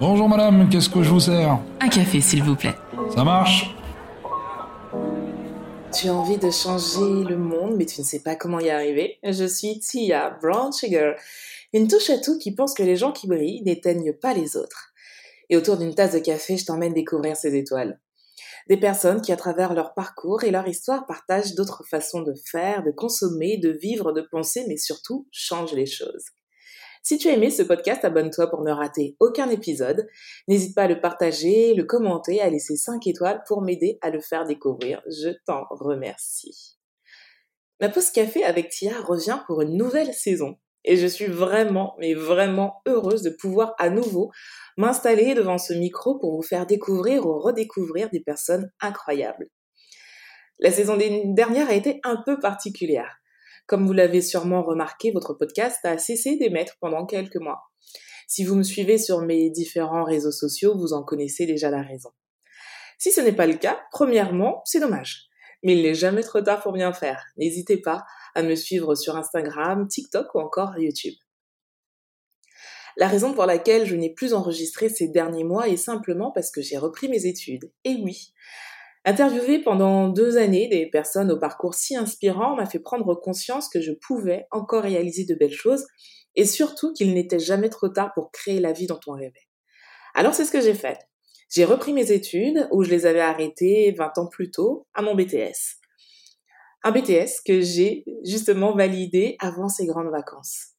Bonjour madame, qu'est-ce que je vous sers? Un café, s'il vous plaît. Ça marche? Tu as envie de changer le monde, mais tu ne sais pas comment y arriver. Je suis Tia Brown Sugar, une touche à tout qui pense que les gens qui brillent n'éteignent pas les autres. Et autour d'une tasse de café, je t'emmène découvrir ces étoiles. Des personnes qui, à travers leur parcours et leur histoire, partagent d'autres façons de faire, de consommer, de vivre, de penser, mais surtout changent les choses. Si tu as aimé ce podcast, abonne-toi pour ne rater aucun épisode. N'hésite pas à le partager, le commenter, à laisser 5 étoiles pour m'aider à le faire découvrir. Je t'en remercie. Ma pause café avec Tia revient pour une nouvelle saison. Et je suis vraiment, mais vraiment heureuse de pouvoir à nouveau m'installer devant ce micro pour vous faire découvrir ou redécouvrir des personnes incroyables. La saison dernière a été un peu particulière. Comme vous l'avez sûrement remarqué, votre podcast a cessé d'émettre pendant quelques mois. Si vous me suivez sur mes différents réseaux sociaux, vous en connaissez déjà la raison. Si ce n'est pas le cas, premièrement, c'est dommage. Mais il n'est jamais trop tard pour bien faire. N'hésitez pas à me suivre sur Instagram, TikTok ou encore YouTube. La raison pour laquelle je n'ai plus enregistré ces derniers mois est simplement parce que j'ai repris mes études. Et oui, interviewer pendant deux années des personnes au parcours si inspirant m'a fait prendre conscience que je pouvais encore réaliser de belles choses et surtout qu'il n'était jamais trop tard pour créer la vie dont on rêvait. Alors c'est ce que j'ai fait. J'ai repris mes études où je les avais arrêtées 20 ans plus tôt à mon BTS. Un BTS que j'ai justement validé avant ces grandes vacances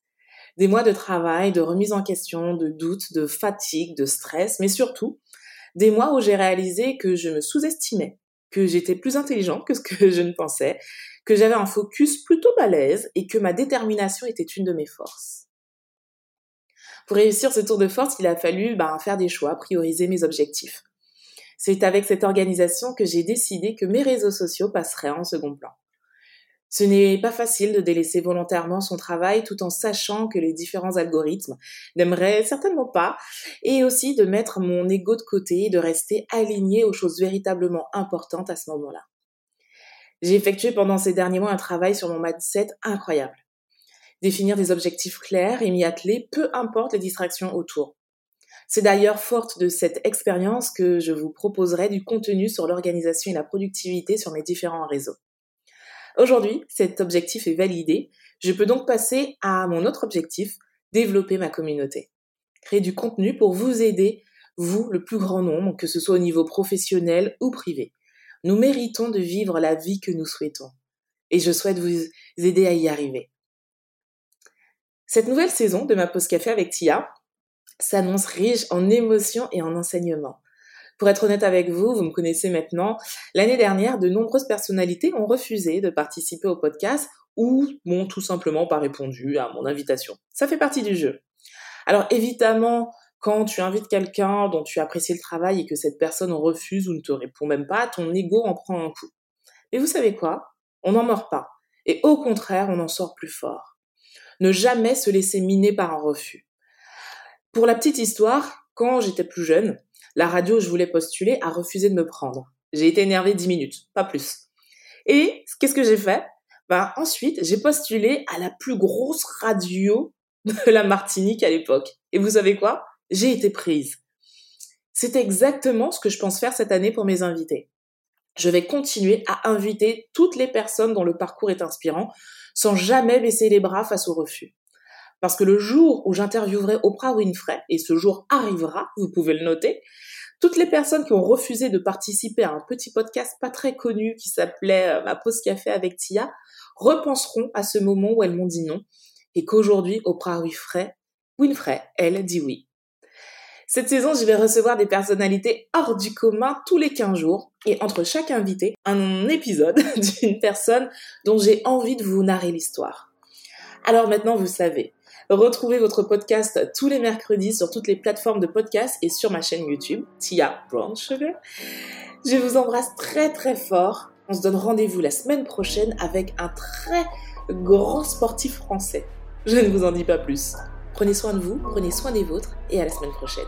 des mois de travail, de remise en question, de doutes, de fatigue, de stress, mais surtout des mois où j'ai réalisé que je me sous-estimais, que j'étais plus intelligente que ce que je ne pensais, que j'avais un focus plutôt balèze et que ma détermination était une de mes forces. Pour réussir ce tour de force, il a fallu ben, faire des choix, prioriser mes objectifs. C'est avec cette organisation que j'ai décidé que mes réseaux sociaux passeraient en second plan. Ce n'est pas facile de délaisser volontairement son travail tout en sachant que les différents algorithmes n'aimeraient certainement pas, et aussi de mettre mon ego de côté et de rester aligné aux choses véritablement importantes à ce moment-là. J'ai effectué pendant ces derniers mois un travail sur mon mindset incroyable. Définir des objectifs clairs et m'y atteler, peu importe les distractions autour. C'est d'ailleurs forte de cette expérience que je vous proposerai du contenu sur l'organisation et la productivité sur mes différents réseaux. Aujourd'hui, cet objectif est validé. Je peux donc passer à mon autre objectif, développer ma communauté. Créer du contenu pour vous aider, vous, le plus grand nombre, que ce soit au niveau professionnel ou privé. Nous méritons de vivre la vie que nous souhaitons. Et je souhaite vous aider à y arriver. Cette nouvelle saison de ma pause café avec Tia s'annonce riche en émotions et en enseignements. Pour être honnête avec vous, vous me connaissez maintenant, l'année dernière, de nombreuses personnalités ont refusé de participer au podcast ou m'ont tout simplement pas répondu à mon invitation. Ça fait partie du jeu. Alors évidemment, quand tu invites quelqu'un dont tu apprécies le travail et que cette personne refuse ou ne te répond même pas, ton ego en prend un coup. Mais vous savez quoi? On n'en meurt pas. Et au contraire, on en sort plus fort. Ne jamais se laisser miner par un refus. Pour la petite histoire, quand j'étais plus jeune, la radio où je voulais postuler a refusé de me prendre. J'ai été énervée dix minutes, pas plus. Et qu'est-ce que j'ai fait? Ben, Ensuite, j'ai postulé à la plus grosse radio de la Martinique à l'époque. Et vous savez quoi? J'ai été prise. C'est exactement ce que je pense faire cette année pour mes invités. Je vais continuer à inviter toutes les personnes dont le parcours est inspirant sans jamais baisser les bras face au refus. Parce que le jour où j'interviewerai Oprah Winfrey, et ce jour arrivera, vous pouvez le noter, toutes les personnes qui ont refusé de participer à un petit podcast pas très connu qui s'appelait euh, Ma pause café avec Tia repenseront à ce moment où elles m'ont dit non et qu'aujourd'hui Oprah Winfrey, Winfrey, elle dit oui. Cette saison, je vais recevoir des personnalités hors du commun tous les 15 jours et entre chaque invité, un épisode d'une personne dont j'ai envie de vous narrer l'histoire. Alors maintenant, vous savez, Retrouvez votre podcast tous les mercredis sur toutes les plateformes de podcast et sur ma chaîne YouTube, Tia Brown Sugar. Je vous embrasse très très fort. On se donne rendez-vous la semaine prochaine avec un très grand sportif français. Je ne vous en dis pas plus. Prenez soin de vous, prenez soin des vôtres et à la semaine prochaine.